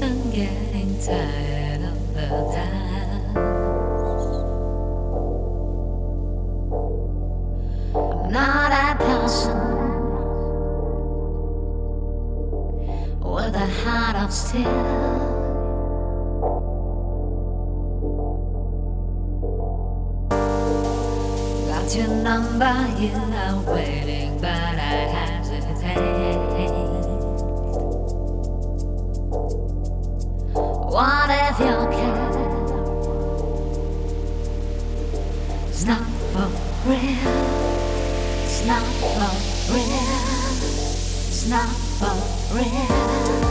I'm getting tired of the dance. I'm not a person with a heart of steel. Got your number, you are waiting, but I hesitate. What if your care? is not for real. It's not for real. It's not for real.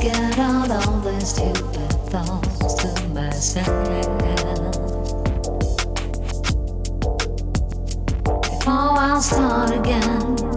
get out all the stupid thoughts to myself. Before I start again.